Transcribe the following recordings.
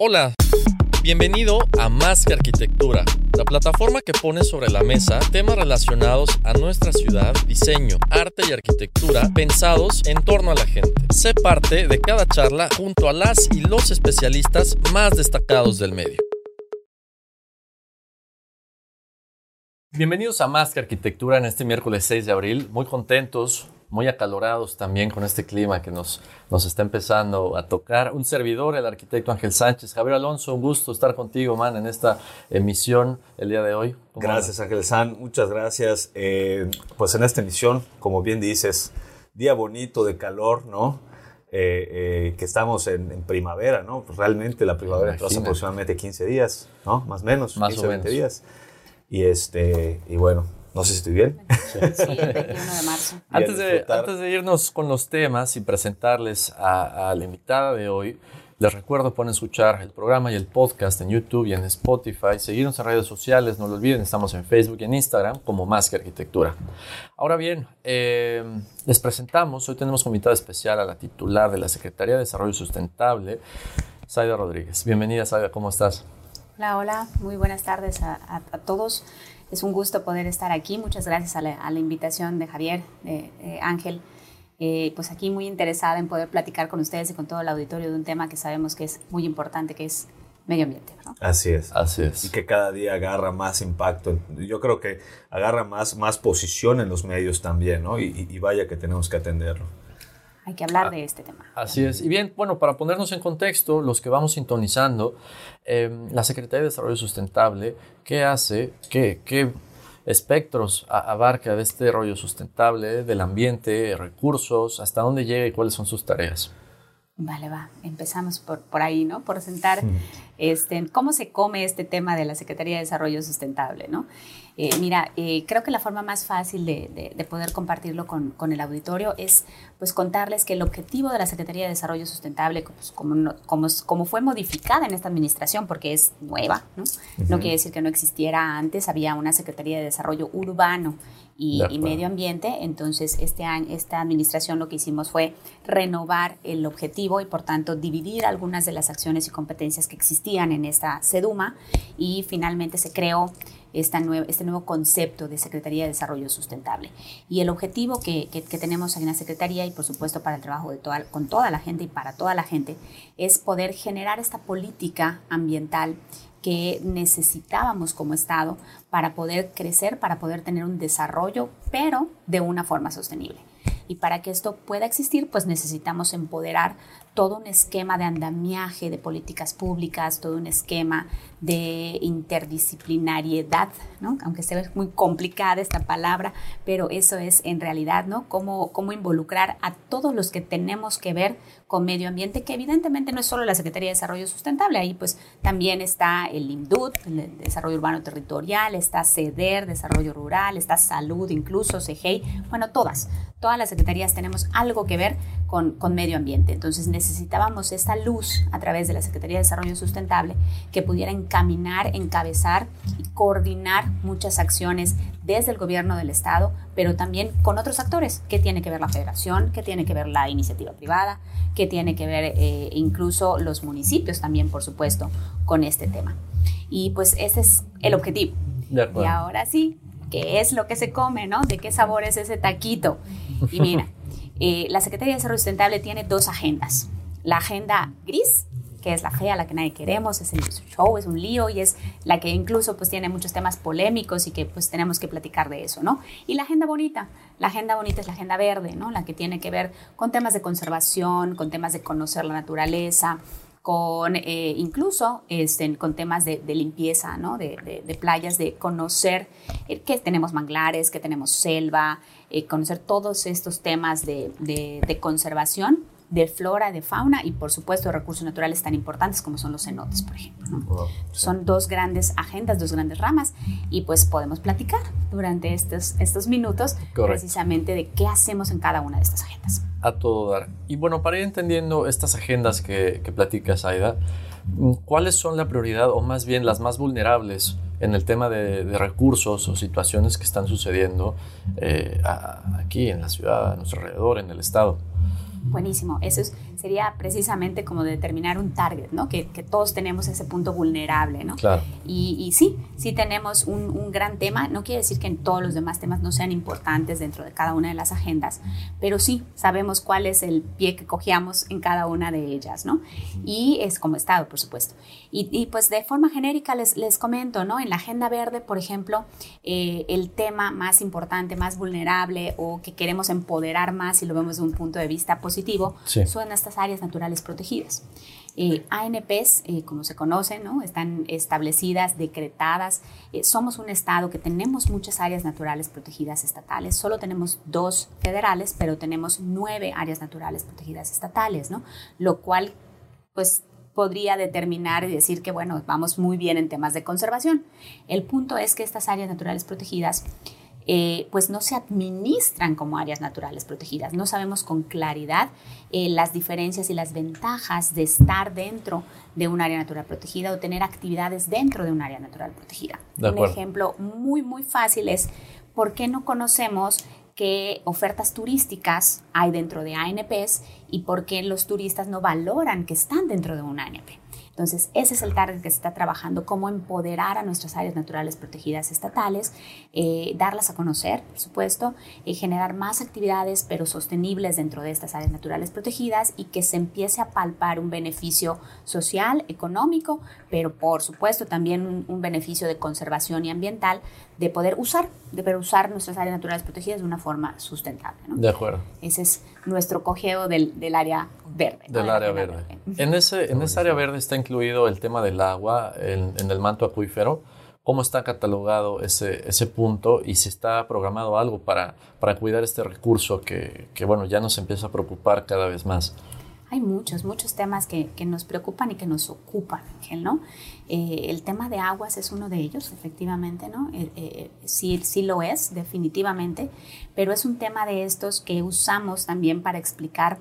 Hola, bienvenido a Más que Arquitectura, la plataforma que pone sobre la mesa temas relacionados a nuestra ciudad, diseño, arte y arquitectura pensados en torno a la gente. Sé parte de cada charla junto a las y los especialistas más destacados del medio. Bienvenidos a Más que Arquitectura en este miércoles 6 de abril. Muy contentos, muy acalorados también con este clima que nos, nos está empezando a tocar. Un servidor, el arquitecto Ángel Sánchez. Javier Alonso, un gusto estar contigo, man, en esta emisión el día de hoy. Gracias, Ángel San. Muchas gracias. Eh, pues en esta emisión, como bien dices, día bonito de calor, ¿no? Eh, eh, que estamos en, primavera, ¿no? Pues realmente la primavera hace aproximadamente 15 días, ¿no? Más o menos, Más 15 o 20 menos. días. Y, este, y bueno, no sé si estoy bien. Sí, el 21 de marzo. Y a Antes de, disfrutar. antes de irnos con los temas y presentarles a, a la invitada de hoy, les recuerdo pueden escuchar el programa y el podcast en YouTube y en Spotify, seguirnos en redes sociales, no lo olviden, estamos en Facebook y en Instagram como Más que Arquitectura. Ahora bien, eh, les presentamos, hoy tenemos como invitada especial a la titular de la Secretaría de Desarrollo Sustentable, Saida Rodríguez. Bienvenida, Saida, ¿cómo estás? Hola, hola, muy buenas tardes a, a- a todos. Es un gusto poder estar aquí. Muchas gracias a la, a la invitación de Javier, de, de Ángel. Eh, pues aquí muy interesada en poder platicar con ustedes y con todo el auditorio de un tema que sabemos que es muy importante, que es medio ambiente. ¿no? Así es. Así es. Y que cada día agarra más impacto. Yo creo que agarra más, más posición en los medios también, ¿no? Y, y- y vaya que tenemos que atenderlo. Hay que hablar de este tema. Así es. Y bien, bueno, para ponernos en contexto, los que vamos sintonizando, eh, la Secretaría de Desarrollo Sustentable, ¿qué hace? ¿Qué, qué espectros abarca de este rollo sustentable, del ambiente, recursos, hasta dónde llega y cuáles son sus tareas? Vale, va. Empezamos por, por ahí, ¿no? Por sentar este, cómo se come este tema de la Secretaría de Desarrollo Sustentable, ¿no? Eh, mira, eh, creo que la forma más fácil de, de- de poder compartirlo con, con el auditorio es pues contarles que el objetivo de la Secretaría de Desarrollo Sustentable, pues, como, no- como, como fue modificada en esta administración, porque es nueva, ¿no? No quiere decir que no existiera antes, había una Secretaría de Desarrollo Urbano y. Medio Ambiente, entonces este año, esta administración lo que hicimos fue renovar el objetivo y por tanto dividir algunas de las acciones y competencias que existían en esta SEDUMA y finalmente se creó esta este nuevo concepto de Secretaría de Desarrollo Sustentable. Y el objetivo que, que- que tenemos en la Secretaría y por supuesto para el trabajo de toda, con toda la gente y para toda la gente es poder generar esta política ambiental que necesitábamos como Estado para poder crecer, para poder tener un desarrollo, pero de una forma sostenible. Y para que esto pueda existir, pues necesitamos empoderar todo un esquema de andamiaje de políticas públicas, todo un esquema de interdisciplinariedad, ¿no? Aunque sea muy complicada esta palabra, pero eso es en realidad, ¿no? Cómo, cómo involucrar a todos los que tenemos que ver con medio ambiente, que evidentemente no es solo la Secretaría de Desarrollo Sustentable, ahí pues también está el IMDUT, el Desarrollo Urbano Territorial, está CEDER, Desarrollo Rural, está Salud, incluso CEGEI, bueno, todas, todas las secretarías tenemos algo que ver con, con medio ambiente. Entonces necesitábamos esta luz a través de la Secretaría de Desarrollo Sustentable que pudiera encaminar, encabezar y coordinar muchas acciones desde el gobierno del Estado, pero también con otros actores. ¿Qué tiene que ver la federación? ¿Qué tiene que ver la iniciativa privada? ¿Qué tiene que ver eh, incluso los municipios también, por supuesto, con este tema? Y pues ese es el objetivo. De acuerdo. Y ahora sí, ¿qué es lo que se come, no? ¿De qué sabor es ese taquito? Y mira, eh, la Secretaría de Desarrollo Sustentable tiene dos agendas. La agenda gris, es la fea, la que nadie queremos, es el show, es un lío y es la que incluso pues tiene muchos temas polémicos y que pues tenemos que platicar de eso, ¿no? Y la agenda bonita, la agenda bonita es la agenda verde, ¿no? La que tiene que ver con temas de conservación, con temas de conocer la naturaleza, con eh, incluso este, con temas de, limpieza, ¿no? de, playas, de conocer eh, que tenemos manglares, que tenemos selva, eh, conocer todos estos temas de, conservación de flora, de fauna y por supuesto de recursos naturales tan importantes como son los cenotes, por ejemplo. Son dos grandes agendas, dos grandes ramas y pues podemos platicar durante estos, estos minutos precisamente de qué hacemos en cada una de estas agendas. A todo dar. Y bueno, para ir entendiendo estas agendas que, que platicas, Aida, ¿cuáles son la prioridad o más bien las más vulnerables en el tema de, recursos o situaciones que están sucediendo eh, aquí en la ciudad, a nuestro alrededor, en el estado? Buenísimo. Eso sería precisamente como determinar un target, ¿no? Que, todos tenemos ese punto vulnerable, ¿no? Claro. Y, sí, sí tenemos un, gran tema. No quiere decir que en todos los demás temas no sean importantes dentro de cada una de las agendas, pero sí sabemos cuál es el pie que cogíamos en cada una de ellas, ¿no? Y es como Estado, por supuesto. Y, pues de forma genérica les, les comento, ¿no? En la Agenda Verde, por ejemplo, eh, el tema más importante, más vulnerable o que queremos empoderar más, si lo vemos de un punto de vista positivo, son estas áreas naturales protegidas. Eh, ANPs, eh, como se conocen, ¿no? están establecidas, decretadas. somos un estado que tenemos muchas áreas naturales protegidas estatales. Solo tenemos dos federales, pero tenemos nueve áreas naturales protegidas estatales, ¿no? Lo cual, pues podría determinar y decir que, bueno, vamos muy bien en temas de conservación. El punto es que estas áreas naturales protegidas eh, pues no se administran como áreas naturales protegidas. No sabemos con claridad eh, las diferencias y las ventajas de estar dentro de un área natural protegida o tener actividades dentro de un área natural protegida. un ejemplo muy, muy fácil es por qué no conocemos qué ofertas turísticas hay dentro de ANPs y por qué los turistas no valoran que están dentro de un ANP. Entonces, ese es el target que se está trabajando, cómo empoderar a nuestras áreas naturales protegidas estatales, eh, darlas a conocer, por supuesto, eh, generar más actividades, pero sostenibles dentro de estas áreas naturales protegidas y que se empiece a palpar un beneficio social, económico, pero por supuesto también un, beneficio de conservación y ambiental de poder usar, de poder usar nuestras áreas naturales protegidas de una forma sustentable. De acuerdo. Ese es nuestro cogeo del, área verde. Del área verde. En, ese, en esa área verde está incluido el tema del agua en, el manto acuífero. ¿Cómo está catalogado ese, ese punto y si está programado algo para, para cuidar este recurso que, que, bueno, ya nos empieza a preocupar cada vez más? Hay muchos, muchos temas que, nos preocupan y que nos ocupan, ¿no? Eh, el tema de aguas es uno de ellos, efectivamente, ¿no? Eh, eh, sí, sí lo es, definitivamente, pero es un tema de estos que usamos también para explicar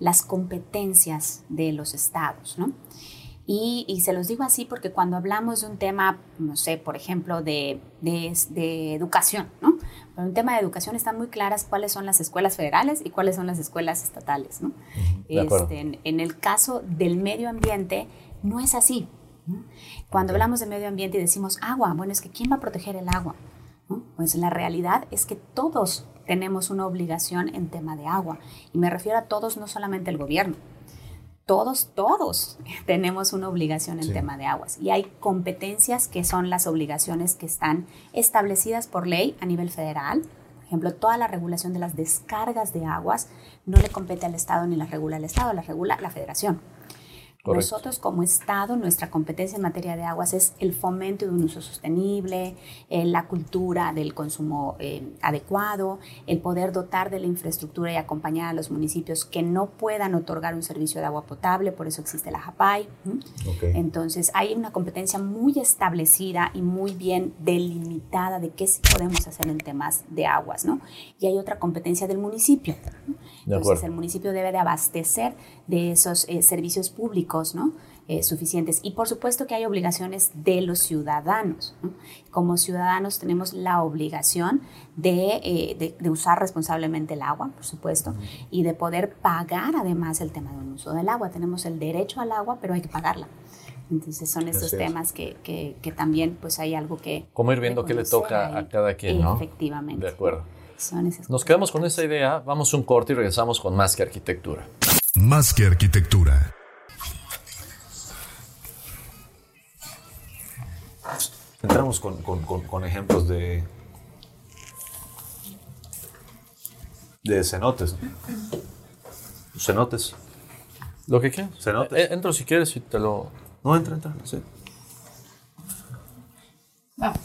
las competencias de los estados, ¿no? Y, se los digo así porque cuando hablamos de un tema, no sé, por ejemplo, de, de, educación, ¿no? En un tema de educación están muy claras cuáles son las escuelas federales y cuáles son las escuelas estatales, ¿no? Este, en, el caso del medio ambiente, no es así. Cuando hablamos de medio ambiente y decimos agua, bueno, es que ¿quién va a proteger el agua? Pues la realidad es que todos tenemos una obligación en tema de agua. Y me refiero a todos, no solamente el gobierno todos, todos tenemos una obligación en tema de aguas y hay competencias que son las obligaciones que están establecidas por ley a nivel federal. Por ejemplo, toda la regulación de las descargas de aguas no le compete al Estado ni la regula el Estado, la regula la Federación. Nosotros como Estado, nuestra competencia en materia de aguas es el fomento de un uso sostenible, eh, la cultura del consumo eh, adecuado, el poder dotar de la infraestructura y acompañar a los municipios que no puedan otorgar un servicio de agua potable, por eso existe la JAPAI. Entonces hay una competencia muy establecida y muy bien delimitada de qué podemos hacer en temas de aguas, ¿no? Y hay otra competencia del municipio. Entonces el municipio debe de abastecer de esos eh, servicios públicos, ¿no? Eh, suficientes. Y por supuesto que hay obligaciones de los ciudadanos. Como ciudadanos tenemos la obligación eh, de, de, usar responsablemente el agua, por supuesto, y de poder pagar además el tema del uso del agua. Tenemos el derecho al agua, pero hay que pagarla. Entonces son estos temas que, que, que, también pues hay algo que... Como ir viendo qué le toca a cada quien, ¿no? Efectivamente. De acuerdo. Nos quedamos con esa idea, vamos un corte y regresamos con más que arquitectura. Más que arquitectura. Entramos con, con, ejemplos de, de cenotes. Cenotes. Lo que quieras. Cenotes. Eh, entro si quieres y te lo. No, entra, entra. Sí. Vamos.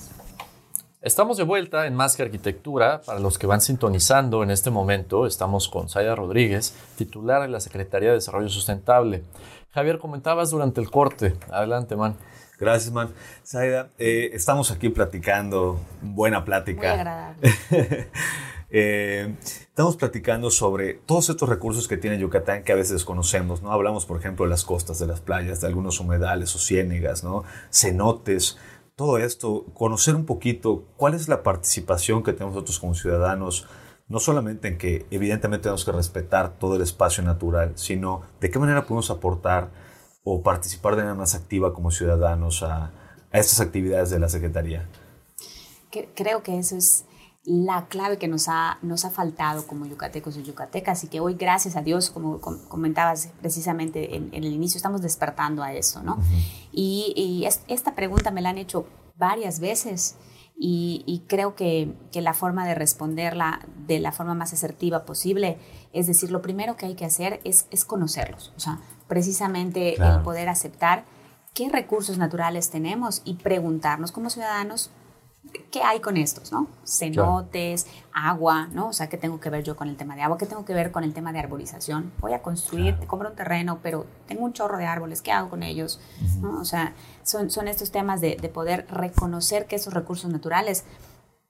Estamos de vuelta en Más que Arquitectura. Para los que van sintonizando en este momento, estamos con Zaida Rodríguez, titular de la Secretaría de Desarrollo Sustentable. Javier, comentabas durante el corte. Adelante, man. Gracias, man. Zaida, eh, estamos aquí platicando, buena plática. Muy agradable. Eh, estamos platicando sobre todos estos recursos que tiene Yucatán que a veces desconocemos, ¿no? Hablamos, por ejemplo, de las costas, de las playas, de algunos humedales o ciénegas, ¿no? Cenotes, todo esto, conocer un poquito cuál es la participación que tenemos nosotros como ciudadanos, no solamente en que evidentemente tenemos que respetar todo el espacio natural, sino de qué manera podemos aportar o participar de manera más activa como ciudadanos a, a estas actividades de la Secretaría. Creo que eso es la clave que nos ha, nos ha faltado como yucatecos y yucatecas y que hoy, gracias a Dios, como comentabas precisamente en, el inicio, estamos despertando a eso, ¿no? Y, esta pregunta me la han hecho varias veces y, creo que, que, la forma de responderla de la forma más asertiva posible es decir, lo primero que hay que hacer es, es conocerlos, o sea, precisamente el poder aceptar qué recursos naturales tenemos y preguntarnos como ciudadanos ¿qué hay con estos, no? Cenotes, agua, ¿no? O sea, ¿qué tengo que ver yo con el tema de agua? ¿Qué tengo que ver con el tema de arborización? Voy a construir, te compro un terreno, pero tengo un chorro de árboles, ¿qué hago con ellos? O sea, son, son estos temas de, de, poder reconocer que esos recursos naturales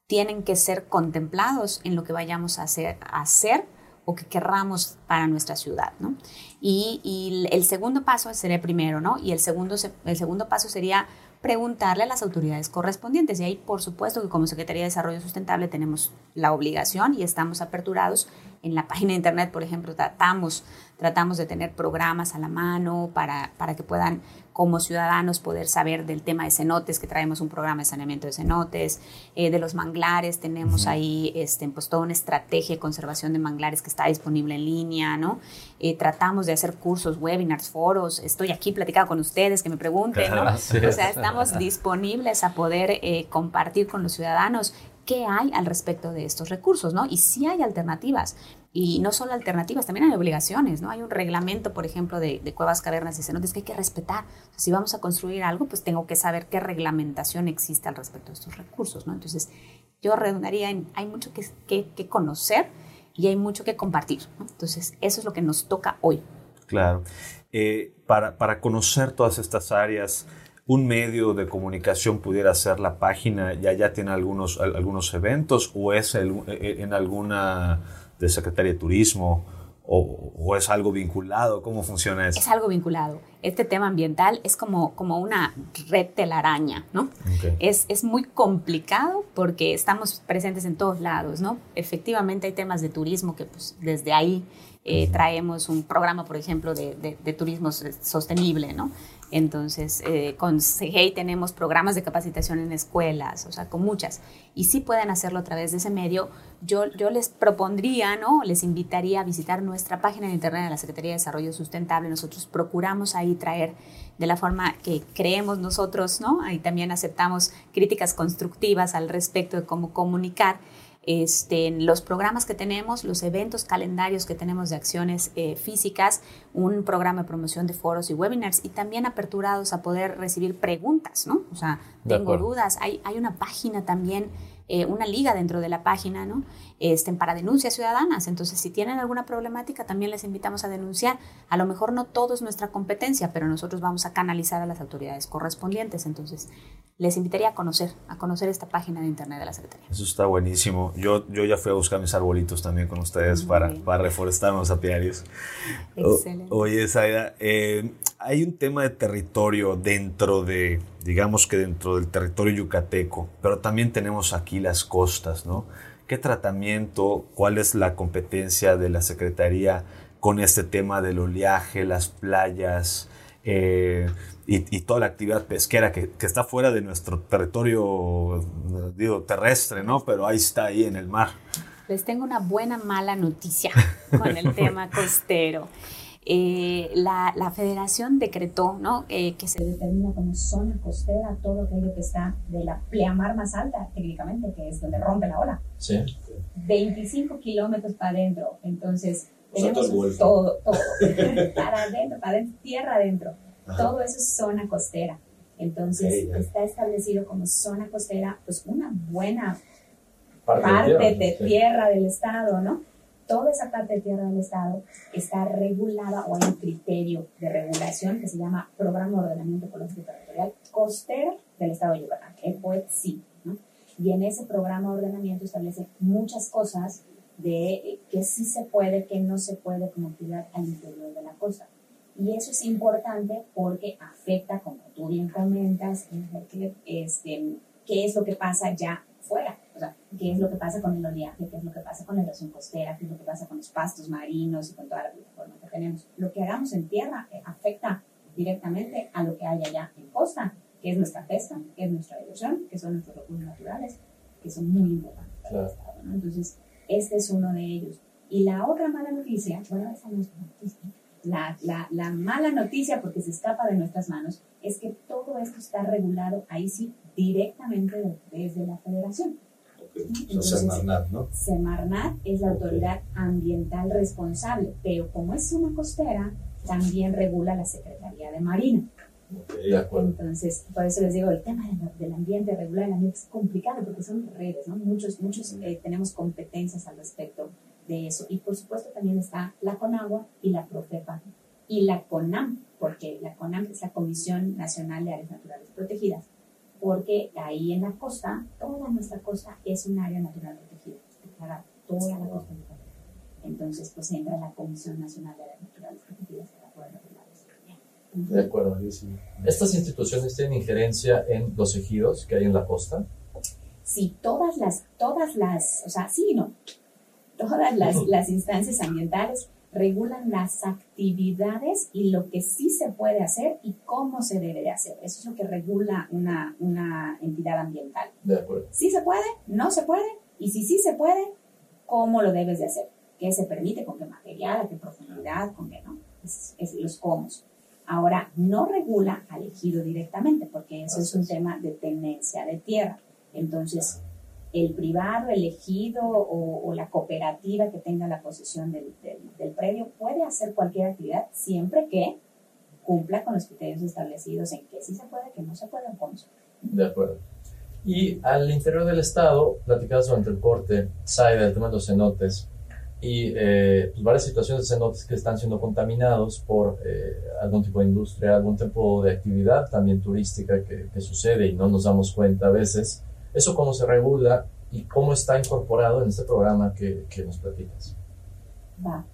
tienen que ser contemplados en lo que vayamos a hacer, a hacer o que querramos para nuestra ciudad, ¿no? Y, y el segundo paso sería primero, ¿no? Y el segundo, el segundo paso sería preguntarle a las autoridades correspondientes. Y ahí, por supuesto, que como Secretaría de Desarrollo Sustentable tenemos la obligación y estamos aperturados. En la página de Internet, por ejemplo, tratamos, tratamos de tener programas a la mano para, para que puedan como ciudadanos poder saber del tema de cenotes, que traemos un programa de saneamiento de cenotes, eh, de los manglares, tenemos ahí este, pues, toda una estrategia de conservación de manglares que está disponible en línea, ¿no? Eh, tratamos de hacer cursos, webinars, foros, estoy aquí platicando con ustedes, que me pregunten, ¿no? O sea, estamos disponibles a poder eh, compartir con los ciudadanos qué hay al respecto de estos recursos, ¿no? Y si hay alternativas. Y no solo alternativas, también hay obligaciones, ¿no? Hay un reglamento, por ejemplo, de, cuevas, cavernas y cenotes que hay que respetar. si vamos a construir algo, pues tengo que saber qué reglamentación existe al respecto de estos recursos, ¿no? Entonces, yo redundaría en, hay mucho que, que, conocer y hay mucho que compartir, ¿no? Entonces, eso es lo que nos toca hoy. Claro. Eh, para, para conocer todas estas áreas, un medio de comunicación pudiera ser la página, ya ya tiene algunos, algunos eventos o es el, e, en alguna de Secretaría de Turismo o, es algo vinculado? ¿Cómo funciona eso? Es algo vinculado. Este tema ambiental es como, como una red telaraña, ¿no? Es, es muy complicado porque estamos presentes en todos lados, ¿no? Efectivamente hay temas de turismo que pues desde ahí eh, traemos un programa, por ejemplo, de, de, de turismo sostenible, ¿no? Entonces, eh, con CGI tenemos programas de capacitación en escuelas, o sea, con muchas. Y si pueden hacerlo a través de ese medio. Yo, yo les propondría, ¿no? Les invitaría a visitar nuestra página de internet de la Secretaría de Desarrollo Sustentable. Nosotros procuramos ahí traer de la forma que creemos nosotros, ¿no? Ahí también aceptamos críticas constructivas al respecto de cómo comunicar este, los programas que tenemos, los eventos, calendarios que tenemos de acciones eh, físicas, un programa de promoción de foros y webinars y también aperturados a poder recibir preguntas, ¿no? O sea, tengo dudas, hay, hay una página también eh, una liga dentro de la página, ¿no? Este, para denuncias ciudadanas. Entonces, si tienen alguna problemática, también les invitamos a denunciar. A lo mejor no todo es nuestra competencia, pero nosotros vamos a canalizar a las autoridades correspondientes. Entonces, les invitaría a conocer, a conocer esta página de internet de la Secretaría. Eso está buenísimo. Yo, yo ya fui a buscar mis arbolitos también con ustedes para, para reforestar los apiarios. Excelente. oye, Zaida, eh, hay un tema de territorio dentro de, digamos que dentro del territorio yucateco, pero también tenemos aquí las costas, ¿no? ¿Qué tratamiento, cuál es la competencia de la Secretaría con este tema del oleaje, las playas eh, y, toda la actividad pesquera que, está fuera de nuestro territorio, digo, terrestre, ¿no? Pero ahí está, ahí en el mar. Les tengo una buena, mala noticia con el tema costero. Eh, la, la, federación decretó ¿no? Eh, que se determina como zona costera todo aquello que está de la pleamar más alta, técnicamente, que es donde rompe la ola. Sí. 25 kilómetros para adentro. Entonces, tenemos todo, todo. para adentro, para adentro, tierra adentro. Todo eso es zona costera. Entonces, está establecido como zona costera, pues una buena Parte de parte tierra del Estado, ¿no? Toda esa parte de tierra del Estado está regulada o hay un criterio de regulación que se llama Programa de Ordenamiento Ecológico Territorial Costero del Estado de Yucatán, el POET-SI, ¿no? Y en ese programa de ordenamiento establece muchas cosas de eh, que sí se puede, que no se puede como actividad al interior de la costa. Y eso es importante porque afecta, como tú bien comentas, este, qué es lo que pasa ya fuera. O sea, qué es lo que pasa con el oleaje, qué es lo que pasa con la erosión costera, qué es lo que pasa con los pastos marinos y con toda la plataforma que tenemos. Lo que hagamos en tierra eh, afecta directamente a lo que hay allá en costa, que es nuestra pesca, que es nuestra diversión, que son nuestros recursos naturales, que son muy importantes para el Claro. Estado. ¿no? Entonces, este es uno de ellos. Y la otra mala noticia, bueno, esa no es noticia, la, la, la mala noticia, porque se escapa de nuestras manos, es que todo esto está regulado ahí sí directamente de- desde la federación. Ok, O sea, Entonces- Semarnat, ¿no? Semarnat es la autoridad ambiental responsable, pero como es zona costera, también regula la Secretaría de Marina. Ok. De acuerdo. Entonces, por eso les digo, el tema del, del ambiente, regular el ambiente es complicado porque son redes, ¿no? Muchos, muchos eh, tenemos competencias al respecto de eso. Y por supuesto también está la CONAGUA y la PROFEPA y la CONAM, porque la CONAM es la Comisión Nacional de Áreas Naturales Protegidas, porque ahí en la costa, toda nuestra costa es un área natural protegida, declarada, toda la costa. Entonces, pues entra la Comisión Nacional de Áreas Naturales Protegidas para poder regular eso. De acuerdo. ¿Estas instituciones tienen injerencia en los ejidos que hay en la costa? Sí, todas las, todas las, o sea, sí y no. Todas las, las instancias ambientales regulan las actividades y lo que sí se puede hacer y cómo se debe de hacer. Eso es lo que regula una, una entidad ambiental. De acuerdo. Sí se puede, no se puede, y si sí se puede, ¿cómo lo debes de hacer? ¿Qué se permite? ¿Con qué material? ¿A qué profundidad? ¿Con qué no? Es, es los cómo. Ahora, no regula al ejido directamente, porque eso es un tema de tenencia de tierra. Entonces, el privado, el ejido o, la cooperativa que tenga la posesión del, del, predio puede hacer cualquier actividad siempre que cumpla con los criterios establecidos en que sí se puede, que no se puede o cómo se puede. De acuerdo. Y al interior del estado, platicabas durante el corte, Saida, el tema de los cenotes y eh, pues varias situaciones de cenotes que están siendo contaminados por eh, algún tipo de industria, algún tipo de actividad también turística que, que sucede y no nos damos cuenta a veces. ¿Eso cómo se regula y cómo está incorporado en este programa que, que nos platicas? Va.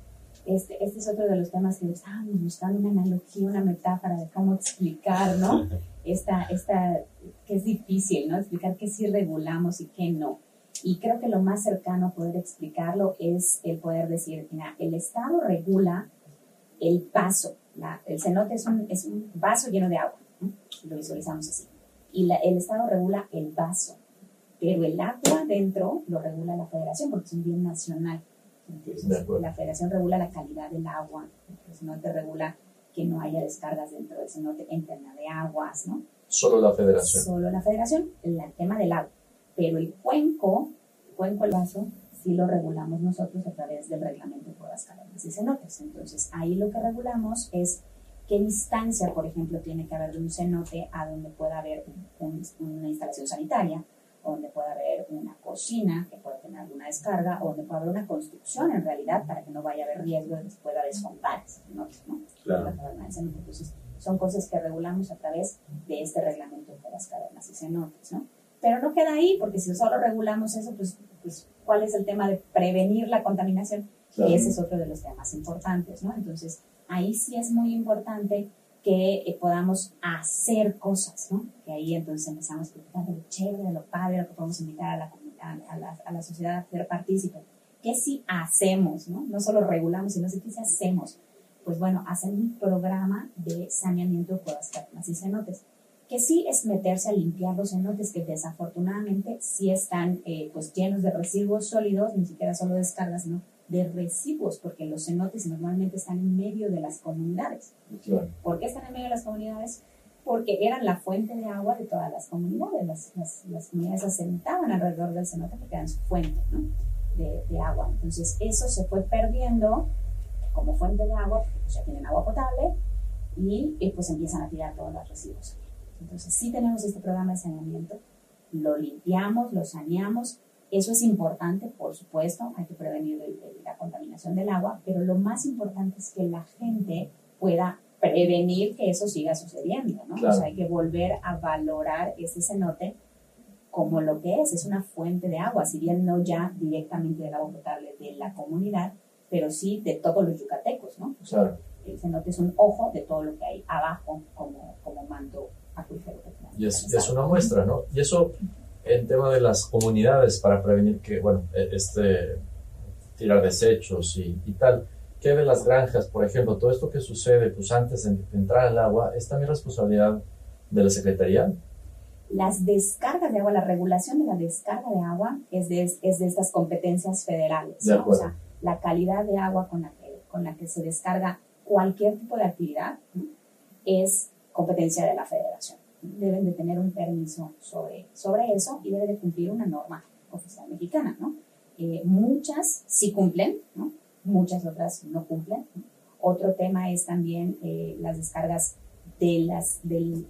Este, este es otro de los temas que estábamos buscando una analogía, una metáfora de cómo explicar, ¿no? Esta, esta, que es difícil, ¿no? Explicar qué sí regulamos y qué no. Y creo que lo más cercano a poder explicarlo es el poder decir, mira, el Estado regula el paso. La- el cenote es un, es un vaso lleno de agua, ¿no? lo visualizamos así. Y la- el Estado regula el vaso, pero el agua dentro lo regula la Federación porque es un bien nacional. Entonces, la Federación regula la calidad del agua, el cenote regula que no haya descargas dentro del cenote en tema de aguas, ¿no? Solo la federación. Solo la federación, el tema del agua. Pero el cuenco, el cuenco, el vaso, sí lo regulamos nosotros a través del reglamento de cuevas, cavernas y cenotes. Entonces, ahí lo que regulamos es qué distancia, por ejemplo, tiene que haber de un cenote a donde pueda haber un- un- una instalación sanitaria, donde pueda haber una cocina que pueda tener alguna descarga, o donde pueda haber una construcción en realidad para que no vaya a haber riesgo de que se pueda desfondar ese cenote, ¿no? Claro. Entonces, son cosas que regulamos a través de este reglamento de las cavernas y cenotes, ¿no? Pero no queda ahí, porque si solo regulamos eso, pues, pues ¿cuál es el tema de prevenir la contaminación? Claro. Y ese es otro de los temas importantes, ¿no? Entonces, ahí sí es muy importante que eh, podamos hacer cosas, ¿no? Que ahí entonces empezamos a platicar de lo chévere, de lo padre, lo que podemos invitar a la, a a la sociedad a ser partícipe. ¿Qué sí hacemos, no? No solo regulamos, sino qué sí hacemos. Pues bueno, hacer un programa de saneamiento de cavernas y cenotes que sí es meterse a limpiar los cenotes que desafortunadamente sí están eh, pues llenos de residuos sólidos, ni siquiera solo descargas, sino de residuos, porque los cenotes normalmente están en medio de las comunidades. Claro. ¿Por qué están en medio de las comunidades? Porque eran la fuente de agua de todas las comunidades. Las, las, las comunidades se asentaban alrededor del cenote porque eran su fuente ¿no? de, de agua. Entonces eso se fue perdiendo como fuente de agua, porque pues ya tienen agua potable y, y, pues empiezan a tirar todos los residuos. Entonces, sí tenemos este programa de saneamiento, lo limpiamos, lo saneamos, eso es importante, por supuesto, hay que prevenir la contaminación del agua, pero lo más importante es que la gente pueda prevenir que eso siga sucediendo, ¿no? O sea, hay que volver a valorar ese cenote como lo que es, es una fuente de agua, si bien no ya directamente del agua potable de la comunidad, pero sí de todos los yucatecos, ¿no? Claro. El cenote es un ojo de todo lo que hay abajo como, como manto acuífero. Y es, es una muestra, ¿no? Y eso en tema de las comunidades para prevenir que, bueno, e, este, tirar desechos y, y tal. ¿Qué de las granjas, por ejemplo? Todo esto que sucede pues antes de entrar al agua, ¿es también responsabilidad de la Secretaría? Las descargas de agua, la regulación de la descarga de agua es de, es de estas competencias federales. O sea, la calidad de agua con la, que, con la que se descarga cualquier tipo de actividad es competencia de la federación. Deben de tener un permiso sobre, sobre eso y debe de cumplir una norma oficial mexicana, ¿no? Eh, muchas sí cumplen, ¿no? muchas otras no cumplen. Otro tema es también eh, las descargas de las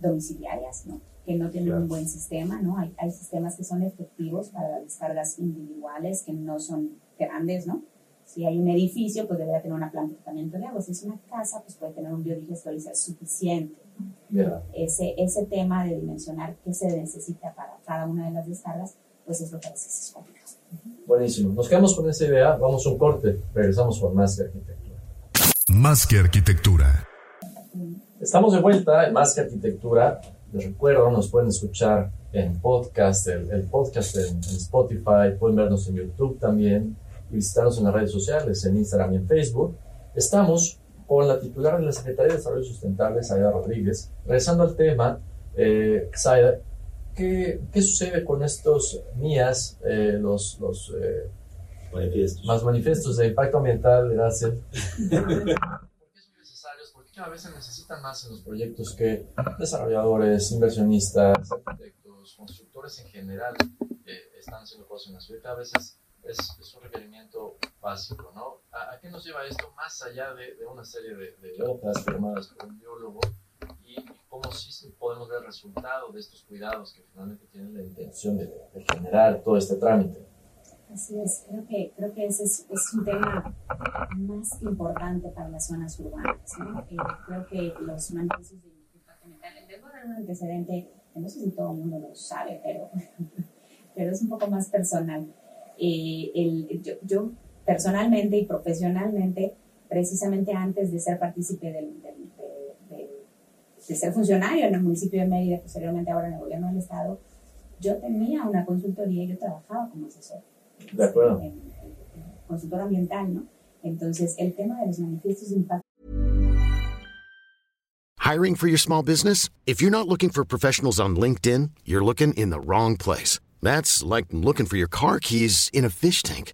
domiciliarias, ¿no? que no tienen un buen sistema. ¿no? Hay, hay sistemas que son efectivos para las descargas individuales, que no son grandes. ¿no? Si hay un edificio, pues debería tener una planta de tratamiento de agua. Si es una casa, pues puede tener un biodigestor y suficiente. Ese, ese tema de dimensionar qué se necesita para cada una de las descargas, pues es lo que a veces es complicado. Buenísimo. Nos quedamos con esa idea. Vamos a un corte. Regresamos con más que arquitectura. Más que arquitectura. Estamos de vuelta en Más que arquitectura. Les recuerdo, nos pueden escuchar en podcast, el, podcast en, Spotify, pueden vernos en YouTube también y visitarnos en las redes sociales, en Instagram y en Facebook. Estamos con la titular de la Secretaría de Desarrollo Sustentable, Saida Rodríguez. Regresando al tema, eh, ¿qué, ¿qué, sucede con estos MIAs, eh, los, los eh, manifiestos. más manifiestos de impacto ambiental, gracias? ¿Por qué son necesarios? Porque cada vez se necesitan más en los proyectos que desarrolladores, inversionistas, arquitectos, constructores en general eh, están haciendo cosas en la ciudad. Cada vez es, es, un requerimiento básico, ¿no? ¿A, qué nos lleva esto más allá de, de una serie de, de notas firmadas por un biólogo? cómo sí podemos ver el resultado de estos cuidados que finalmente tienen la intención de, generar todo este trámite. Así es, creo que, creo que ese es, es un tema más importante para las zonas urbanas. ¿no? Eh, creo que los manifiestos de impacto ambiental, debo dar un antecedente, no sé si todo el mundo lo sabe, pero, pero es un poco más personal. Eh, el, yo, yo, personalmente y profesionalmente, precisamente antes de ser partícipe del, del de ser funcionario en el municipio de Mérida, posteriormente ahora en el gobierno del Estado, yo tenía una consultoría y yo trabajaba como asesor. De acuerdo. consultor ambiental, ¿no? Entonces, el tema de los manifiestos de impacto. Hiring for your small business? If you're not looking for professionals on LinkedIn, you're looking in the wrong place. That's like looking for your car keys in a fish tank.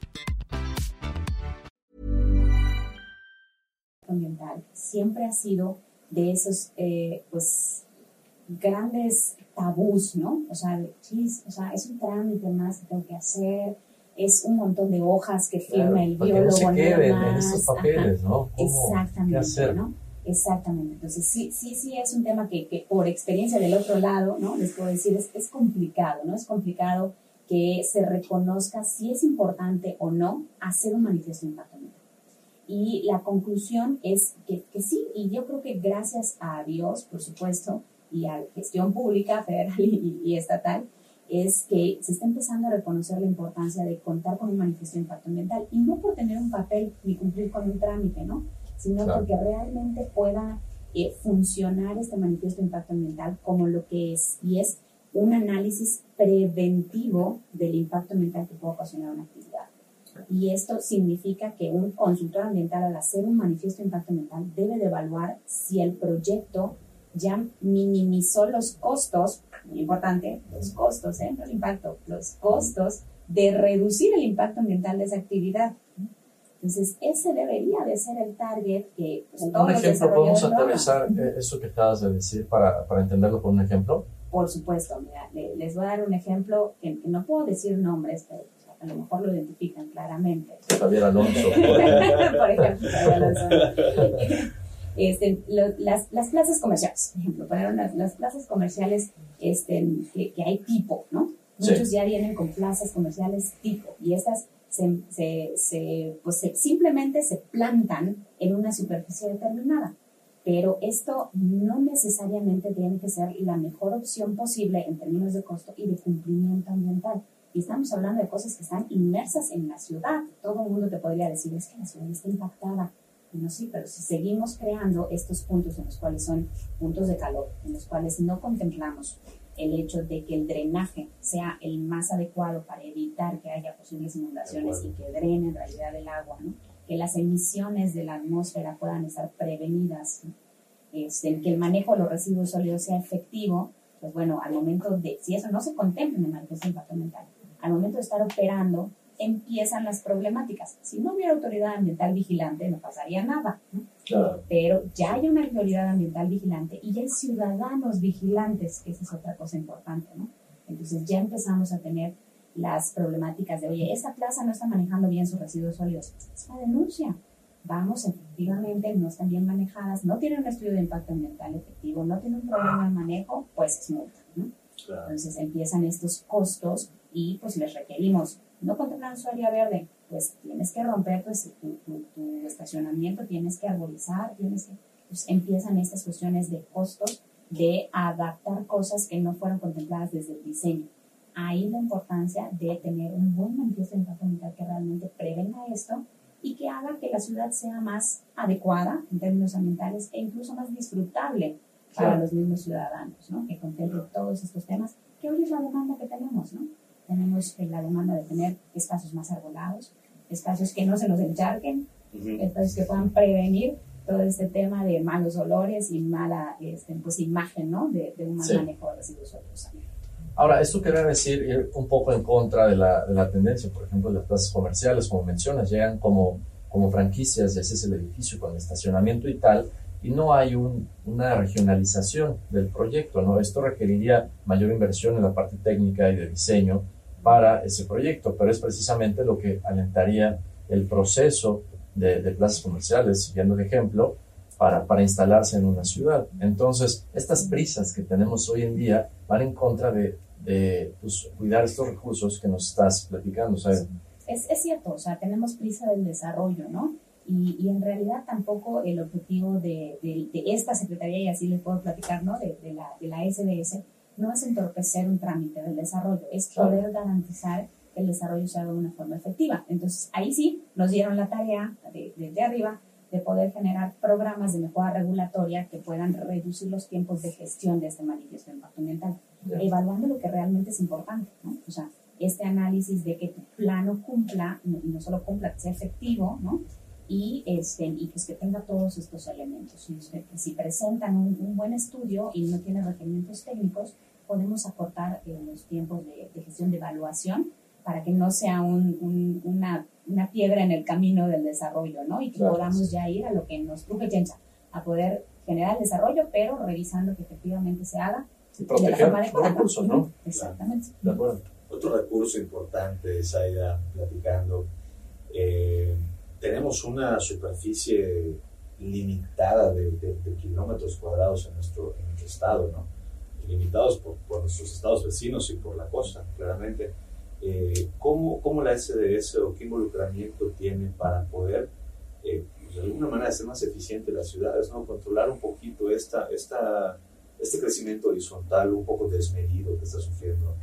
Ambiental siempre ha sido de esos, eh, pues, grandes tabús, ¿no? O sea, o sea, es un trámite más que tengo que hacer, es un montón de hojas que firma el biólogo. No se queden en esos papeles, ¿no? Exactamente, ¿no? Exactamente. Entonces, sí, sí, sí es un tema que, que, por experiencia del otro lado, ¿no? Les puedo decir, es, es complicado, ¿no? Es complicado que se reconozca si es importante o no hacer un manifiesto de impacto ambiental. Y la conclusión es que, que sí, y yo creo que gracias a Dios, por supuesto, y a la gestión pública federal y, estatal, es que se está empezando a reconocer la importancia de contar con un manifiesto de impacto ambiental y no por tener un papel ni cumplir con un trámite, ¿no? sino porque realmente pueda eh, funcionar este manifiesto de impacto ambiental como lo que es, y es un análisis preventivo del impacto ambiental que puede ocasionar una actividad. Y esto significa que un consultor ambiental al hacer un manifiesto de impacto ambiental debe de evaluar si el proyecto ya minimizó los costos, muy importante, los costos, ¿eh? no el impacto, los costos de reducir el impacto ambiental de esa actividad. Entonces, ese debería de ser el target que pues, Un ejemplo, ¿podemos aterrizar eh, eso que acabas de decir para, para entenderlo con un ejemplo? Por supuesto, mira, les voy a dar un ejemplo que, no puedo decir nombres, pero a lo mejor lo identifican claramente. Javier Alonso. por ejemplo, Este, las, las, plazas comerciales, por ejemplo, para las, las plazas comerciales este, que, que, hay tipo, ¿no? Muchos ya vienen con plazas comerciales tipo y estas se, se, se, pues simplemente se plantan en una superficie determinada. Pero esto no necesariamente tiene que ser la mejor opción posible en términos de costo y de cumplimiento ambiental. Y estamos hablando de cosas que están inmersas en la ciudad. Todo el mundo te podría decir, es que la ciudad está impactada. No, sí, pero si seguimos creando estos puntos en los cuales son puntos de calor, en los cuales no contemplamos el hecho de que el drenaje sea el más adecuado para evitar que haya posibles inundaciones y que drene en realidad el agua, ¿no? que las emisiones de la atmósfera puedan estar prevenidas, este, que el manejo de los residuos sólidos sea efectivo, pues bueno, al momento de, si eso no se contempla en el de impacto ambiental, al momento de estar operando, empiezan las problemáticas. Si no hubiera autoridad ambiental vigilante, no pasaría nada. Pero ya hay una autoridad ambiental vigilante y ya hay ciudadanos vigilantes, que esa es otra cosa importante, ¿no? Entonces ya empezamos a tener las problemáticas de, oye, esa plaza no está manejando bien sus residuos sólidos. Es una denuncia. Vamos, efectivamente, no están bien manejadas, no tienen un estudio de impacto ambiental efectivo, no tienen un problema de manejo, pues es multa. ¿no? Entonces empiezan estos costos y pues les requerimos, no contemplar su área verde, pues tienes que romper pues, tu, tu, estacionamiento, tienes que arborizar, tienes que, pues empiezan estas cuestiones de costos de adaptar cosas que no fueron contempladas desde el diseño. Ahí la importancia de tener un buen manifiesto de impacto ambiental que realmente prevenga esto y que haga que la ciudad sea más adecuada en términos ambientales e incluso más disfrutable para los mismos ciudadanos, ¿no? que contemple todos estos temas, que hoy es la demanda que tenemos. ¿no? Tenemos la demanda de tener espacios más arbolados, espacios que no se nos encharquen, espacios que puedan prevenir todo este tema de malos olores y mala este, pues, imagen ¿no? de, un mal manejo de residuos. Ahora, esto quería decir ir un poco en contra de la, de la tendencia, por ejemplo, las plazas comerciales, como mencionas, llegan como, como franquicias, ya ese es el edificio con estacionamiento y tal, y no hay una regionalización del proyecto, ¿no? Esto requeriría mayor inversión en la parte técnica y de diseño para ese proyecto, pero es precisamente lo que alentaría el proceso de, de plazas comerciales, siguiendo el ejemplo, para, para, instalarse en una ciudad. Entonces, estas prisas que tenemos hoy en día van en contra de, de pues, cuidar estos recursos que nos estás platicando. Es, es, cierto, o sea, tenemos prisa del desarrollo, ¿no? Y, y en realidad tampoco el objetivo de, de, de, esta Secretaría, y así les puedo platicar, ¿no? De, la, de la SBS, no es entorpecer un trámite del desarrollo, es poder garantizar que el desarrollo se haga de una forma efectiva. Entonces, ahí sí nos dieron la tarea desde arriba de poder generar programas de mejora regulatoria que puedan reducir los tiempos de gestión de este manifiesto de impacto ambiental, evaluando lo que realmente es importante, ¿no? O sea, este análisis de que tu plano cumpla, y no, solo cumpla, que sea efectivo, ¿no? Y, este, y pues que tenga todos estos elementos. Y si presentan un, buen estudio y no tiene requerimientos técnicos, podemos acortar eh, los tiempos de, de, gestión de evaluación para que no sea un, una una piedra en el camino del desarrollo, ¿no? Y que podamos ya ir a lo que nos truje Chencha, a poder generar el desarrollo, pero revisando que efectivamente se haga y proteger los recursos, ¿no? Exactamente. De acuerdo. Otro recurso importante, Saida, platicando, eh, tenemos una superficie limitada de, kilómetros cuadrados en nuestro, en nuestro estado, ¿no? Limitados por, por nuestros estados vecinos y por la costa, claramente eh, ¿cómo, ¿cómo, la SDS o qué involucramiento tiene para poder, eh, pues, de alguna manera, hacer más eficiente las ciudades, ¿no? controlar un poquito esta, esta, este crecimiento horizontal un poco desmedido que está sufriendo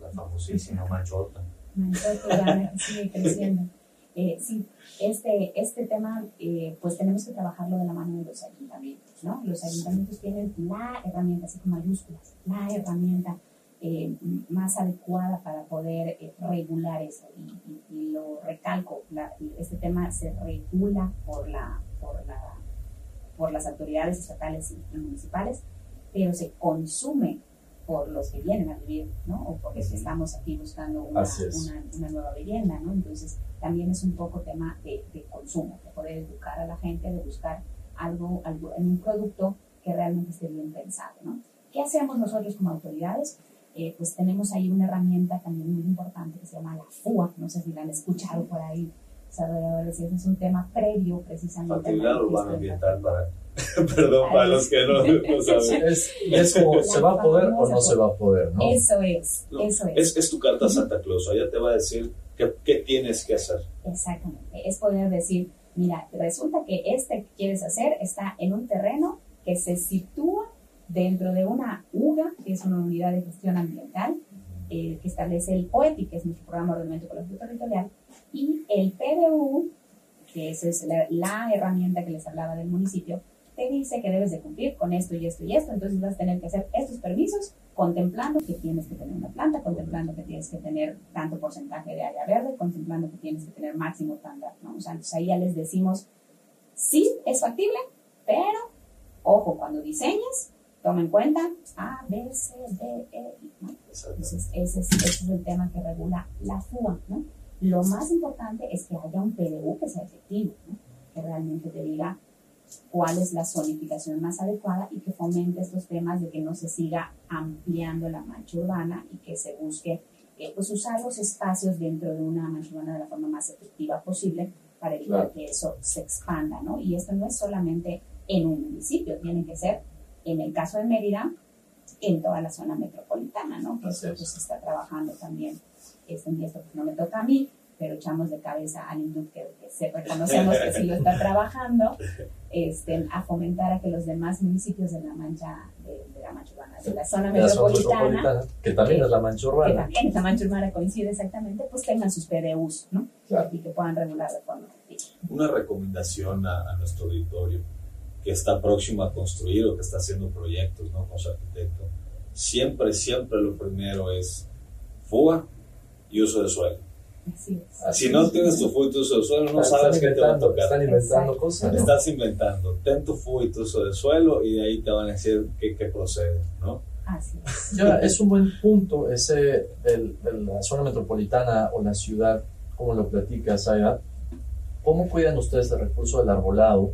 la famosísima Manchota. Manchota sigue creciendo. Eh, sí, este, este tema, eh, pues tenemos que trabajarlo de la mano de los ayuntamientos, ¿no? Los ayuntamientos tienen la herramienta, así con mayúsculas, la herramienta eh, más adecuada para poder regular eso. Y, lo recalco, este tema se regula por, la, por, la, por las autoridades estatales y municipales, pero se consume por los que vienen a vivir, ¿no? O porque estamos aquí buscando una, una, nueva vivienda, ¿no? Entonces, también es un poco tema de, consumo, de poder educar a la gente, de buscar algo, algo en un producto que realmente esté bien pensado, ¿no? ¿Qué hacemos nosotros como autoridades? Eh, pues tenemos ahí una herramienta también muy importante que se llama la FUA, no sé si la han escuchado por ahí, desarrolladores, es un tema previo precisamente. Factibilidad urbano ambiental para Perdón, para los que no, saben. Es, como, ¿se va a poder o no se va a poder? ¿no? Eso es, eso es. es. tu carta Santa Claus, ella te va a decir qué, qué tienes que hacer. Exactamente, es poder decir, mira, resulta que este que quieres hacer está en un terreno que se sitúa dentro de una UGA, que es una unidad de gestión ambiental, eh, que establece el POETI, que es nuestro programa de ordenamiento ecológico territorial, y el PDU, que es la, la herramienta que les hablaba del municipio, te dice que debes de cumplir con esto y esto y esto, entonces vas a tener que hacer estos permisos contemplando que tienes que tener una planta, contemplando que tienes que tener tanto porcentaje de área verde, contemplando que tienes que tener máximo estándar, ¿no? O sea, entonces ahí ya les decimos, sí, es factible, pero, ojo, cuando diseñes, toma en cuenta A, B, C, D, E, ¿no? Entonces, ese es, ese es el tema que regula la FUA, ¿no? Lo más importante es que haya un PDU que sea efectivo, ¿no? Que realmente te diga, cuál es la zonificación más adecuada y que fomente estos temas de que no se siga ampliando la mancha urbana y que se busque eh, pues usar los espacios dentro de una mancha urbana de la forma más efectiva posible para evitar que eso se expanda, ¿no? Y esto no es solamente en un municipio, tiene que ser, en el caso de Mérida, en toda la zona metropolitana, ¿no? Que eso pues, se está trabajando también, este, esto pues no me toca a mí, pero echamos de cabeza al INDUC que, que reconocemos que sí lo está trabajando, este, a fomentar a que los demás municipios de la Mancha, de, la Mancha Urbana, de la zona, metropolitana, que también es la Mancha Urbana, que también es la Mancha Urbana coincide exactamente, pues tengan sus PDUs, ¿no? Y que puedan regular de forma efectiva. Una recomendación a, nuestro auditorio que está próximo a construir o que está haciendo proyectos, ¿no? Con su arquitecto. Siempre, siempre lo primero es fuga y uso de suelo si no tienes tu fuego y tu uso de suelo, no sabes qué te va a tocar. Están inventando cosas. Estás inventando. Ten tu fuego y tu uso de suelo y de ahí te van a decir qué, qué procede, ¿no? Así es. es un buen punto ese de, la zona metropolitana o la ciudad, como lo platica Zaya. ¿Cómo cuidan ustedes el recurso del arbolado?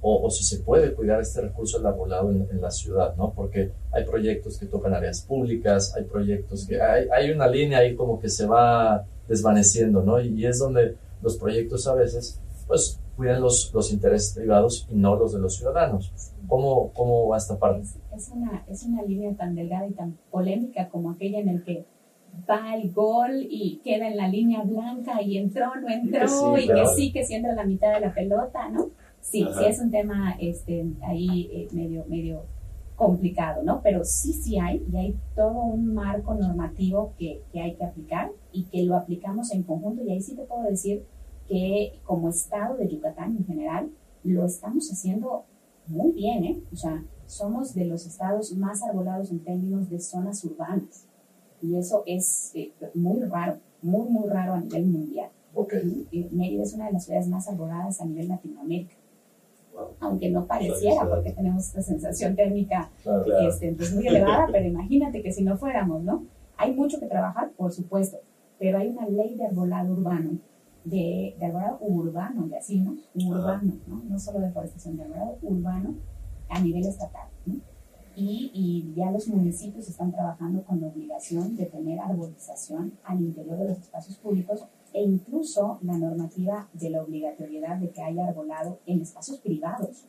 O, o, si se puede cuidar este recurso del arbolado en, en, la ciudad, ¿no? Porque hay proyectos que tocan áreas públicas, hay proyectos que hay, hay una línea ahí como que se va desvaneciendo, ¿no? Y, es donde los proyectos a veces, pues, cuidan los, los intereses privados y no los de los ciudadanos. ¿Cómo, cómo va esta parte? Es, una, es una línea tan delgada y tan polémica como aquella en el que va el gol y queda en la línea blanca y entró, no entró, y que sí, que sí entra la mitad de la pelota, ¿no? Sí, sí es un tema este, ahí eh, medio, medio complicado, ¿no? Pero sí, sí hay, y hay todo un marco normativo que, que, hay que aplicar y que lo aplicamos en conjunto. Y ahí sí te puedo decir que como Estado de Yucatán en general, lo estamos haciendo muy bien, ¿eh? O sea, somos de los estados más arbolados en términos de zonas urbanas. Y eso es eh, muy raro, muy, muy raro a nivel mundial. Okay. Mérida es una de las ciudades más arboladas a nivel Latinoamérica aunque no pareciera, porque tenemos esta sensación térmica este, pues, muy elevada, pero imagínate que si no fuéramos, ¿no? Hay mucho que trabajar, por supuesto, pero hay una ley de arbolado urbano, de, de arbolado urbano, de así, ¿no? Urbano, ¿no? No solo de forestación, de arbolado urbano a nivel estatal, ¿no? Y, y, ya los municipios están trabajando con la obligación de tener arbolización al interior de los espacios públicos e incluso la normativa de la obligatoriedad de que haya arbolado en espacios privados.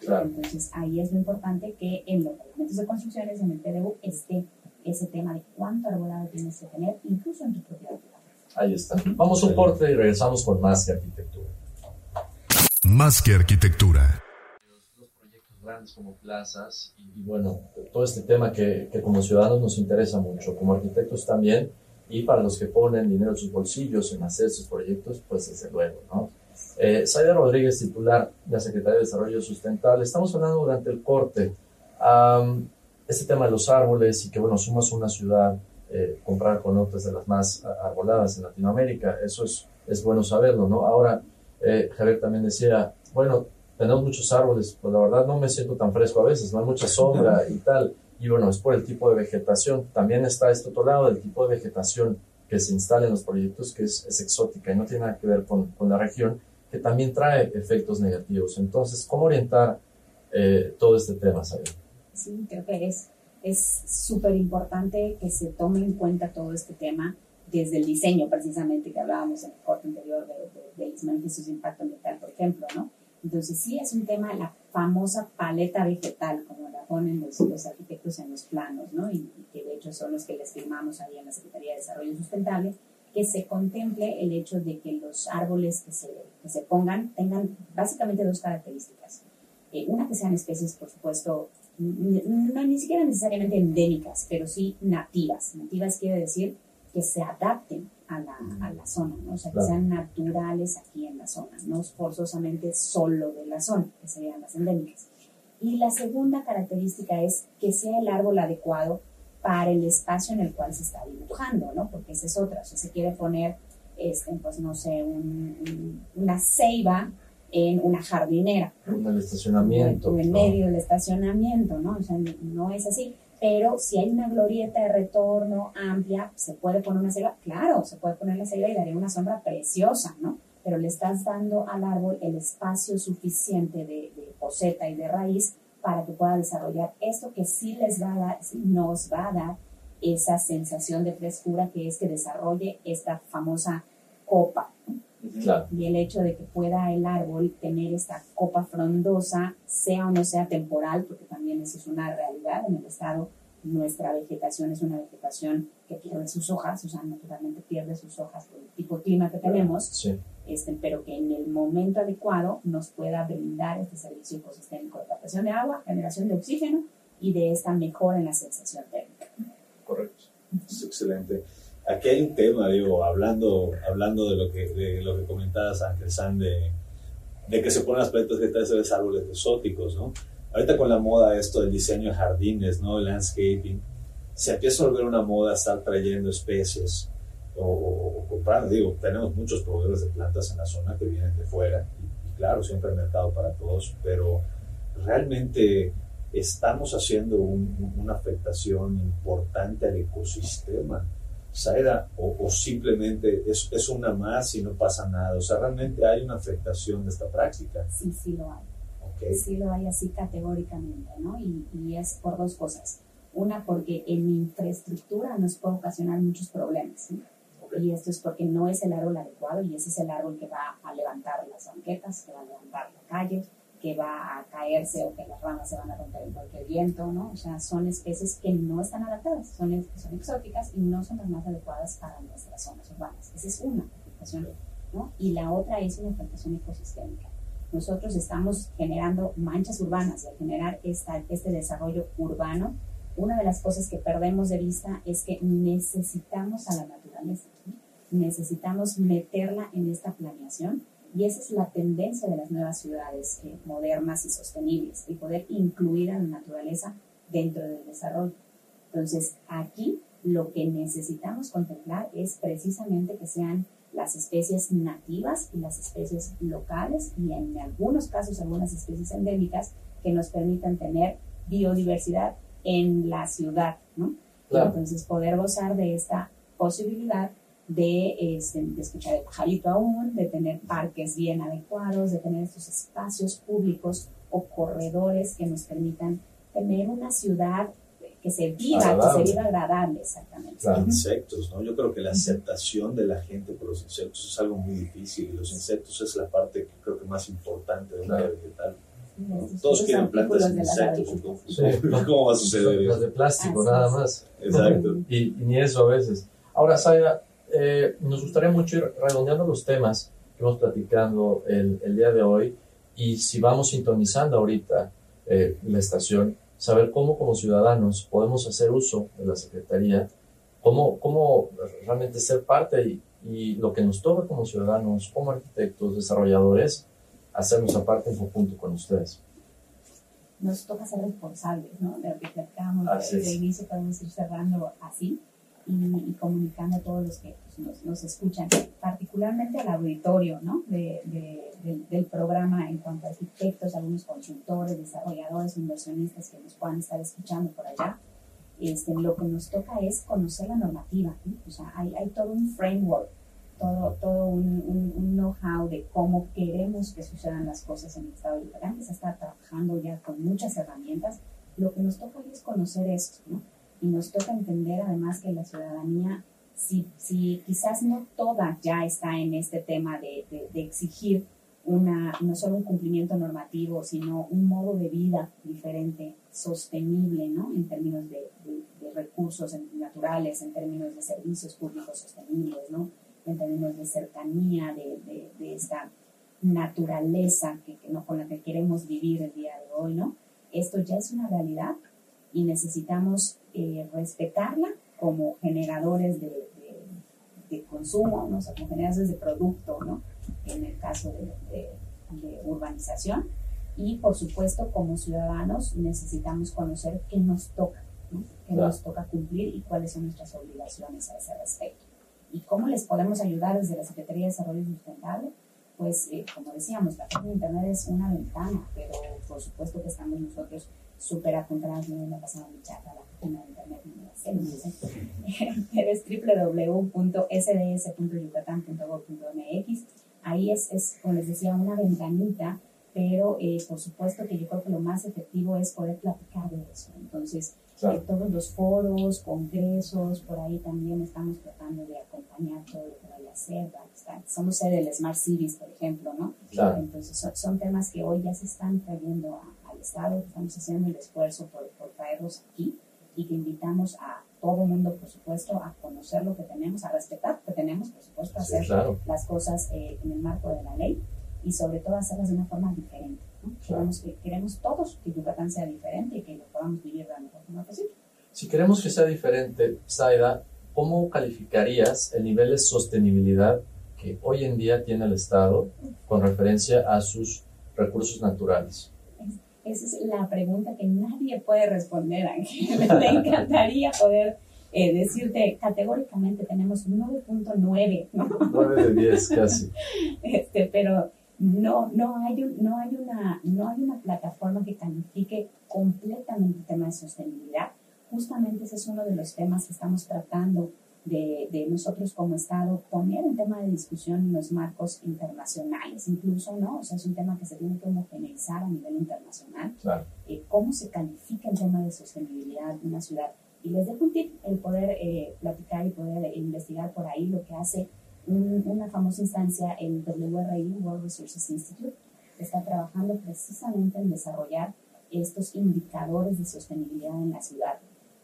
Entonces, ahí es lo importante que en los documentos de construcciones, en el PDU, esté ese tema de cuánto arbolado tienes que tener, incluso en tu propiedad privada. Ahí está. Vamos a un corte y regresamos con más que arquitectura. Más que arquitectura. Grandes como plazas y, bueno, todo este tema que, que como ciudadanos nos interesa mucho, como arquitectos también y para los que ponen dinero en sus bolsillos en hacer sus proyectos, pues desde luego, ¿no? Eh, Rodríguez, titular de la Secretaría de Desarrollo Sustentable. Estamos hablando durante el corte este tema de los árboles y que, bueno, somos una ciudad eh, comprar con otras de las más arboladas en Latinoamérica. Eso es, es bueno saberlo, ¿no? Ahora, eh, Javier también decía, bueno, tenemos muchos árboles, pues la verdad no me siento tan fresco a veces, no hay mucha sombra y tal. Y bueno, es por el tipo de vegetación. También está este otro lado del tipo de vegetación que se instala en los proyectos, que es, es exótica y no tiene nada que ver con, con, la región, que también trae efectos negativos. Entonces, ¿cómo orientar eh, todo este tema, Saber? Sí, creo que es es súper importante que se tome en cuenta todo este tema desde el diseño, precisamente, que hablábamos en el corte anterior de, de, los manifestos de impacto ambiental, por ejemplo, ¿no? Entonces, sí es un tema, la famosa paleta vegetal, como la ponen los, arquitectos en los planos, ¿no? Y, que de hecho son los que les firmamos ahí en la Secretaría de Desarrollo Sustentable, que se contemple el hecho de que los árboles que se, que se pongan tengan básicamente dos características. Eh, una, que sean especies, por supuesto, no, ni siquiera necesariamente endémicas, pero sí nativas. Nativas quiere decir que se adapten a la, a la zona, ¿no? o sea, que sean naturales aquí en la zona, no forzosamente solo de la zona, que serían las endémicas. Y la segunda característica es que sea el árbol adecuado para el espacio en el cual se está dibujando, ¿no? Porque esa es otra, o sea, se quiere poner, este, pues no sé, una ceiba en una jardinera. En el estacionamiento. En medio del estacionamiento, ¿no? O sea, no es así. Pero si hay una glorieta de retorno amplia, ¿se puede poner una selva? Claro, se puede poner la selva y daría una sombra preciosa, ¿no? Pero le estás dando al árbol el espacio suficiente de, de y de raíz para que pueda desarrollar esto que sí les va a dar, nos va a dar esa sensación de frescura que es que desarrolle esta famosa copa, y el hecho de que pueda el árbol tener esta copa frondosa, sea o no sea temporal, porque también eso es una realidad en el estado, nuestra vegetación es una vegetación que pierde sus hojas, o sea, naturalmente pierde sus hojas por el tipo de clima que tenemos, este, pero que en el momento adecuado nos pueda brindar este servicio ecosistémico de captación de agua, generación de oxígeno y de esta mejora en la sensación térmica. Correcto, es excelente. Aquí hay un tema, digo, hablando, hablando de lo que, de lo que comentabas, Ángel San, de, de, que se ponen las plantas vegetales a árboles exóticos, ¿no? Ahorita con la moda esto del diseño de jardines, ¿no? Landscaping, se empieza a volver una moda estar trayendo especies o, comprar, digo, tenemos muchos proveedores de plantas en la zona que vienen de fuera y, claro, siempre hay mercado para todos, pero realmente estamos haciendo una afectación importante al ecosistema O, simplemente es, es, una más y no pasa nada. O sea, realmente hay una afectación de esta práctica. Sí, sí lo hay. Okay. Sí lo hay así categóricamente, ¿no? Y, y, es por dos cosas. Una, porque en infraestructura nos puede ocasionar muchos problemas. Y esto es porque no es el árbol adecuado y ese es el árbol que va a levantar las banquetas, que va a levantar la calle, que va a caerse o que las ramas se van a romper en cualquier viento, ¿no? O sea, son especies que no están adaptadas, son, son exóticas y no son las más adecuadas para nuestras zonas urbanas. Esa es una afectación, ¿no? Y la otra es una afectación ecosistémica. Nosotros estamos generando manchas urbanas y al generar esta, este desarrollo urbano, una de las cosas que perdemos de vista es que necesitamos a la naturaleza, necesitamos meterla en esta planeación y esa es la tendencia de las nuevas ciudades eh, modernas y sostenibles, el poder incluir a la naturaleza dentro del desarrollo. Entonces, aquí lo que necesitamos contemplar es precisamente que sean las especies nativas y las especies locales y en algunos casos algunas especies endémicas que nos permitan tener biodiversidad en la ciudad, ¿no? Entonces poder gozar de esta posibilidad este, de, escuchar el pajarito aún, de tener parques bien adecuados, de tener estos espacios públicos o corredores que nos permitan tener una ciudad que se viva, que se viva agradable, exactamente. insectos, ¿no? Yo creo que la aceptación de la gente por los insectos es algo muy difícil y los insectos es la parte que creo que más importante de una vegetal. Todos quieren plantas sin insectos, ¿cómo va a suceder? Las de plástico, nada más. Exacto. Y, y, ni eso a veces. Ahora, Saya, eh, nos gustaría mucho ir redondeando los temas que hemos platicando el, el día de hoy y si vamos sintonizando ahorita eh, la estación, saber cómo como ciudadanos podemos hacer uso de la Secretaría cómo, cómo realmente ser parte y, y lo que nos toca como ciudadanos, como arquitectos, desarrolladores, hacernos aparte en conjunto con ustedes. Nos toca ser responsables, ¿no? De lo que platicábamos de, inicio, podemos ir cerrando así y, comunicando a todos los que pues, nos, nos, escuchan, particularmente al auditorio, ¿no? De, de, del programa en cuanto a arquitectos, algunos consultores, desarrolladores, inversionistas que nos puedan estar escuchando por allá. Este, lo que nos toca es conocer la normativa, ¿no? o sea, hay, hay todo un framework todo, todo un, un, know-how de cómo queremos que sucedan las cosas en el Estado de Yucatán, que se está trabajando ya con muchas herramientas. Lo que nos toca es conocer esto, ¿no? Y nos toca entender además que la ciudadanía, si, si quizás no toda ya está en este tema de, de, exigir una, no solo un cumplimiento normativo, sino un modo de vida diferente, sostenible, ¿no? En términos de, de recursos naturales, en términos de servicios públicos sostenibles, ¿no? en términos de cercanía, de, de, esta naturaleza que, no, con la que queremos vivir el día de hoy, ¿no? Esto ya es una realidad y necesitamos eh, respetarla como generadores de, de, consumo, ¿no? o sea, como generadores de producto, ¿no? En el caso de, urbanización. Y por supuesto, como ciudadanos, necesitamos conocer qué nos toca, ¿no? qué nos toca cumplir y cuáles son nuestras obligaciones a ese respecto. ¿Y cómo les podemos ayudar desde la Secretaría de Desarrollo Sustentable? Pues, eh, como decíamos, la página de Internet es una ventana, pero por supuesto que estamos nosotros súper apuntados, no la pasada mi chat a la página de Internet, no sé, pero es www.sds.yucatán.gov.mx. Ahí es, es, como les decía, una ventanita, pero eh, por supuesto que yo creo que lo más efectivo es poder platicar de eso. Entonces, todos los foros, congresos, por ahí también estamos tratando de acompañar todo lo que vaya a hacer. Somos sede del Smart Cities, por ejemplo, ¿no? Entonces son, temas que hoy ya se están trayendo al Estado, estamos haciendo el esfuerzo por, por traerlos aquí y que invitamos a todo el mundo, por supuesto, a conocer lo que tenemos, a respetar lo que tenemos, por supuesto, a hacer las cosas eh, en el marco de la ley y sobre todo hacerlas de una forma diferente. Queremos, que, queremos todos que Yucatán sea diferente y que lo podamos vivir de la mejor forma posible. Si queremos que sea diferente, Saida, ¿cómo calificarías el nivel de sostenibilidad que hoy en día tiene el Estado con referencia a sus recursos naturales? Esa es la pregunta que nadie puede responder, Ángel. Me encantaría poder eh, decirte categóricamente tenemos 9.9. 9 de 10 casi. Este, pero no, no, hay no, hay una, no hay una plataforma que califique completamente el tema de sostenibilidad. Justamente ese es uno de los temas que estamos tratando de, de, nosotros como Estado poner en tema de discusión en los marcos internacionales, incluso, ¿no? O sea, es un tema que se tiene que homogeneizar a nivel internacional. Claro. Eh, ¿Cómo se califica el tema de sostenibilidad de una ciudad? Y les dejo un tip, el poder eh, platicar y poder investigar por ahí lo que hace una famosa instancia, el WRI, World Resources Institute, está trabajando precisamente en desarrollar estos indicadores de sostenibilidad en la ciudad.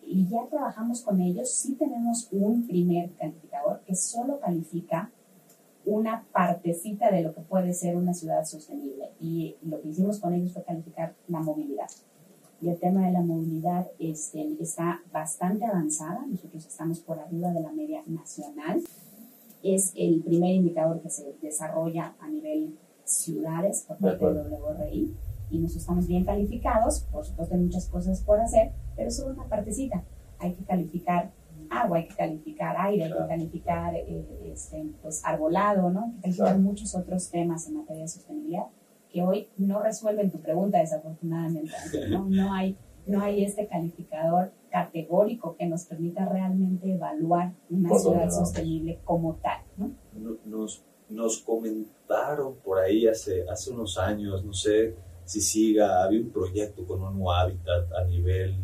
Y ya trabajamos con ellos, sí tenemos un primer calificador que solo califica una partecita de lo que puede ser una ciudad sostenible. Y lo que hicimos con ellos fue calificar la movilidad. Y el tema de la movilidad este, está bastante avanzada. Nosotros estamos por arriba de la media nacional es el primer indicador que se desarrolla a nivel ciudades por parte del WRI y nos estamos bien calificados, por supuesto hay muchas cosas por hacer, pero solo una partecita. Hay que calificar agua, hay que calificar aire, hay que calificar eh, este, pues, arbolado, ¿no? Hay que calificar muchos otros temas en materia de sostenibilidad que hoy no resuelven tu pregunta desafortunadamente. ¿no? no hay no hay este calificador categórico que nos permita realmente evaluar una ciudad sostenible como tal. ¿no? Nos, nos comentaron por ahí hace, hace unos años, no sé si siga, había un proyecto con un hábitat a nivel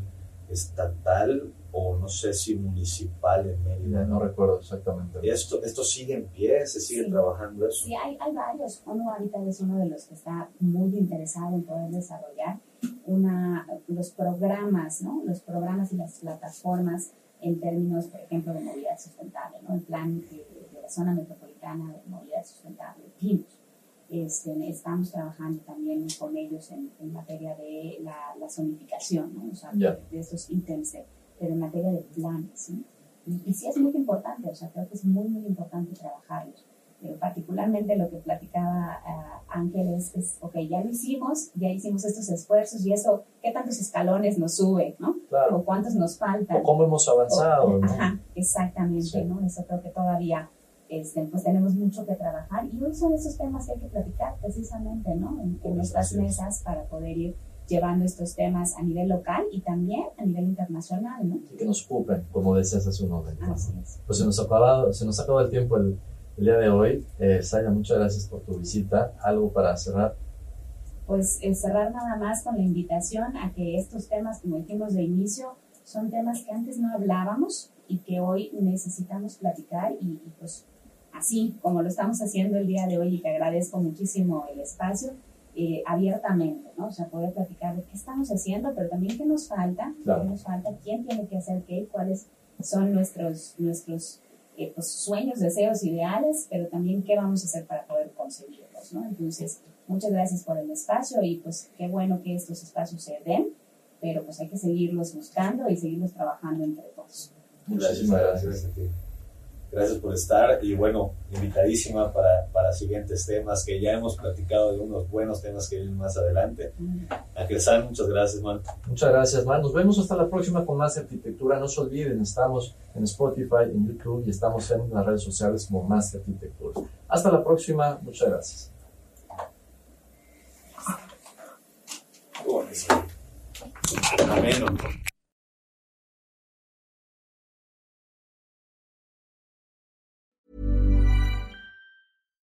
estatal o no sé si municipal en Mérida. No, recuerdo exactamente. ¿Y esto, esto sigue en pie? ¿Se sigue trabajando eso? Sí, hay, hay varios. ONU Hábitat es uno de los que está muy interesado en poder desarrollar una, los programas, ¿no? Los programas y las plataformas en términos, por ejemplo, de movilidad sustentable, ¿no? El plan de, la zona metropolitana de movilidad sustentable, PIMS. Este, estamos trabajando también con ellos en, en materia de la, la zonificación, ¿no? O sea, de, estos ítems, pero en materia de planes, ¿no? y, sí es muy importante, o sea, creo que es muy, muy importante trabajarlos. Particularmente lo que platicaba uh, Ángel es, es, ok, ya lo hicimos, ya hicimos estos esfuerzos y eso, ¿qué tantos escalones nos sube, no? Claro. O cuántos nos faltan. O cómo hemos avanzado, O- ¿no? Ajá, exactamente, Sí. ¿no? Eso creo que todavía este, pues tenemos mucho que trabajar y hoy son esos temas que hay que platicar precisamente, ¿no? En, en estas Así es. mesas para poder ir llevando estos temas a nivel local y también a nivel internacional, ¿no? Y que nos ocupen, como decías hace un momento. ¿no? Así es. Pues se nos ha acabado, se nos ha acabado el tiempo el, el día de hoy. Eh, Saya, muchas gracias por tu visita. Algo para cerrar. Pues eh, cerrar nada más con la invitación a que estos temas, como dijimos de inicio, son temas que antes no hablábamos y que hoy necesitamos platicar y, y, pues así como lo estamos haciendo el día de hoy y que agradezco muchísimo el espacio, eh, abiertamente, ¿no? O sea, poder platicar de qué estamos haciendo, pero también qué nos falta, Claro. qué nos falta, quién tiene que hacer qué, cuáles son nuestros, nuestros eh, pues, sueños, deseos, ideales, pero también qué vamos a hacer para poder conseguirlos, ¿no? Entonces, muchas gracias por el espacio y pues qué bueno que estos espacios se den, pero pues hay que seguirlos buscando y seguirlos trabajando entre todos. Muchísimas gracias. a ti. Gracias por estar y bueno, invitadísima para, para siguientes temas que ya hemos platicado de unos buenos temas que vienen más adelante. Ángel San, muchas gracias, man. Muchas gracias, man. Nos vemos hasta la próxima con más arquitectura. No se olviden, estamos en Spotify, en YouTube y estamos en las redes sociales como Más Arquitectura. Hasta la próxima. Muchas gracias. Ameno.